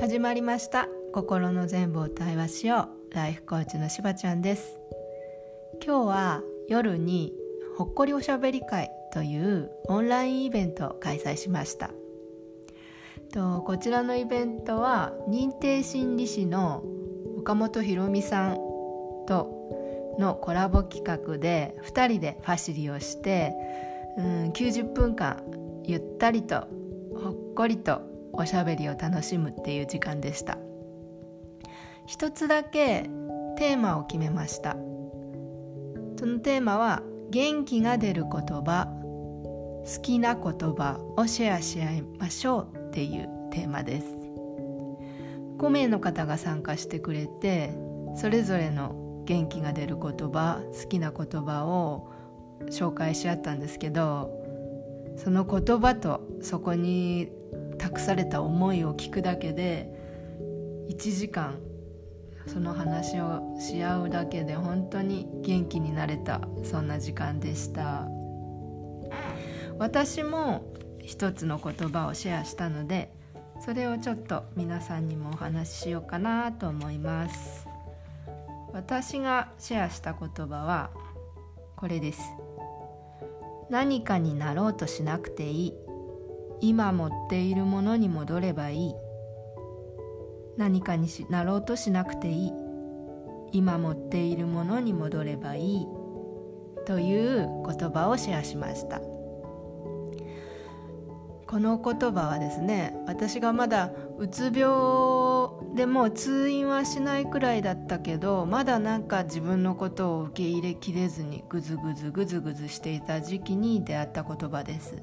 始まりました。心の全部を対話しよう。ライフコーチのしばちゃんです。今日は夜にほっこりおしゃべり会というオンラインイベントを開催しました。とこちらのイベントは認定心理師の岡本ひろみさんとのコラボ企画で2人でファシリをしてうん90分間ゆったりとほっこりとおしゃべりを楽しむっていう時間でした。一つだけテーマを決めました。そのテーマは元気が出る言葉好きな言葉をシェアし合いましょうっていうテーマです。5名の方が参加してくれてそれぞれの元気が出る言葉好きな言葉を紹介し合ったんですけどその言葉とそこに託された思いを聞くだけで1時間その話をし合うだけで本当に元気になれたそんな時間でした。私も一つの言葉をシェアしたのでそれをちょっと皆さんにもお話ししようかなと思います。私がシェアした言葉はこれです。何かになろうとしなくていい。今持っているものに戻ればいい。何かになろうとしなくていい。今持っているものに戻ればいい。という言葉をシェアしました。この言葉はですね私がまだうつ病でも通院はしないくらいだったけどまだなんか自分のことを受け入れきれずにぐずぐずぐずぐずしていた時期に出会った言葉です。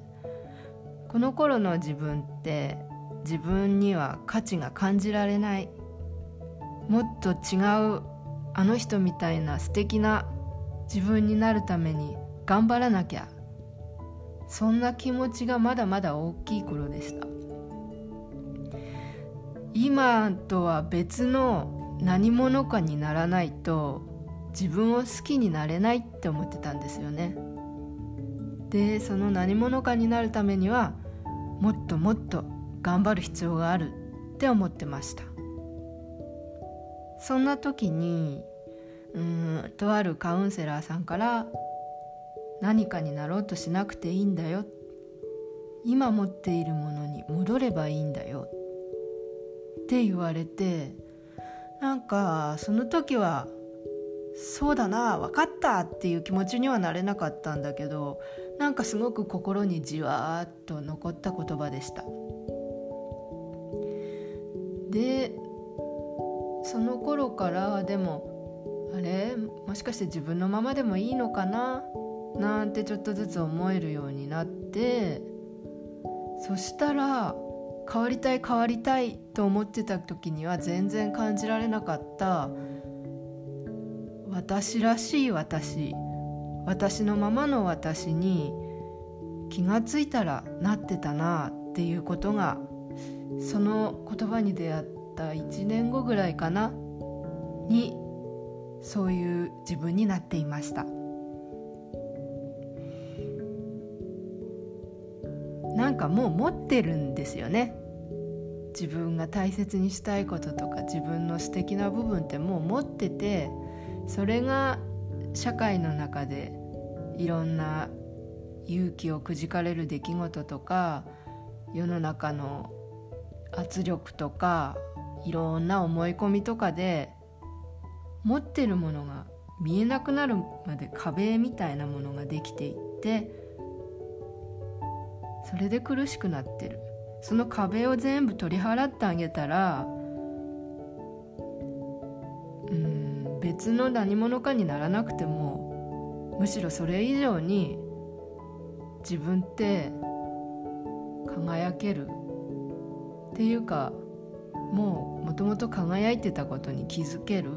この頃の自分って自分には価値が感じられない。もっと違うあの人みたいな素敵な自分になるために頑張らなきゃ。そんな気持ちがまだまだ大きい頃でした。今とは別の何者かにならないと自分を好きになれないって思ってたんですよね。でその何者かになるためにはもっともっと頑張る必要があるって思ってました。そんな時にうんとあるカウンセラーさんから何かになろうとしなくていいんだよ。今持っているものに戻ればいいんだよ。って言われてなんかその時はそうだな分かったっていう気持ちにはなれなかったんだけどなんかすごく心にじわーっと残った言葉でした。でその頃からでもあれ？もしかして自分のままでもいいのかな？なんてちょっとずつ思えるようになってそしたら変わりたい変わりたいと思ってた時には全然感じられなかった。私らしい私私のままの私に気がついたらなってたなっていうことがその言葉に出会った1年後ぐらいかなにそういう自分になっていました。なんかもう持ってるんですよね。自分が大切にしたいこととか自分の素敵な部分ってもう持っててそれが社会の中でいろんな勇気をくじかれる出来事とか世の中の圧力とかいろんな思い込みとかで持ってるものが見えなくなるまで壁みたいなものができていってそれで苦しくなってる。その壁を全部取り払ってあげたら別の何者かにならなくてもむしろそれ以上に自分って輝ける。っていうかもうもともと輝いてたことに気づける。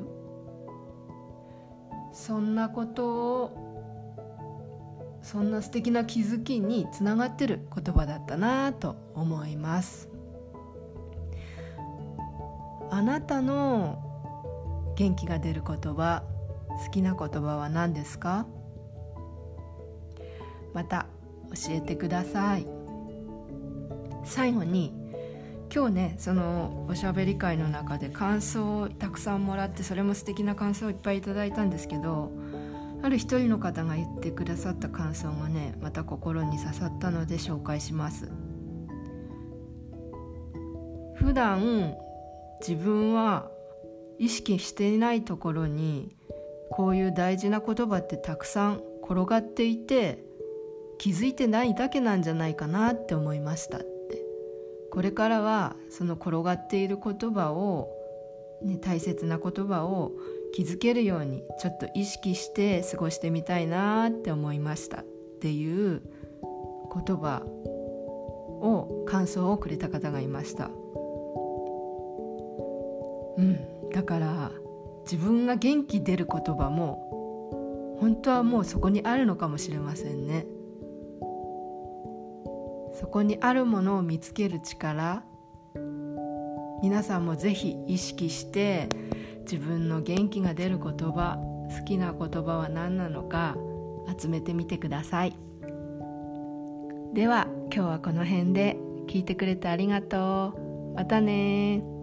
そんなことをそんな素敵な気づきにつながってる言葉だったなと思います。あなたの元気が出る言葉好きな言葉は何ですか？また教えてください。最後に今日ねそのおしゃべり会の中で感想をたくさんもらってそれも素敵な感想をいっぱいいただいたんですけどある一人の方が言ってくださった感想がねまた心に刺さったので紹介します。普段自分は意識していないところにこういう大事な言葉ってたくさん転がっていて気づいてないだけなんじゃないかなって思いましたって。これからはその転がっている言葉を、ね、大切な言葉を気づけるようにちょっと意識して過ごしてみたいなって思いましたっていう言葉を感想をくれた方がいました。うん。だから自分が元気出る言葉も本当はもうそこにあるのかもしれませんね。そこにあるものを見つける力皆さんもぜひ意識して自分の元気が出る言葉好きな言葉は何なのか集めてみてください。では今日はこの辺で聞いてくれてありがとう。またね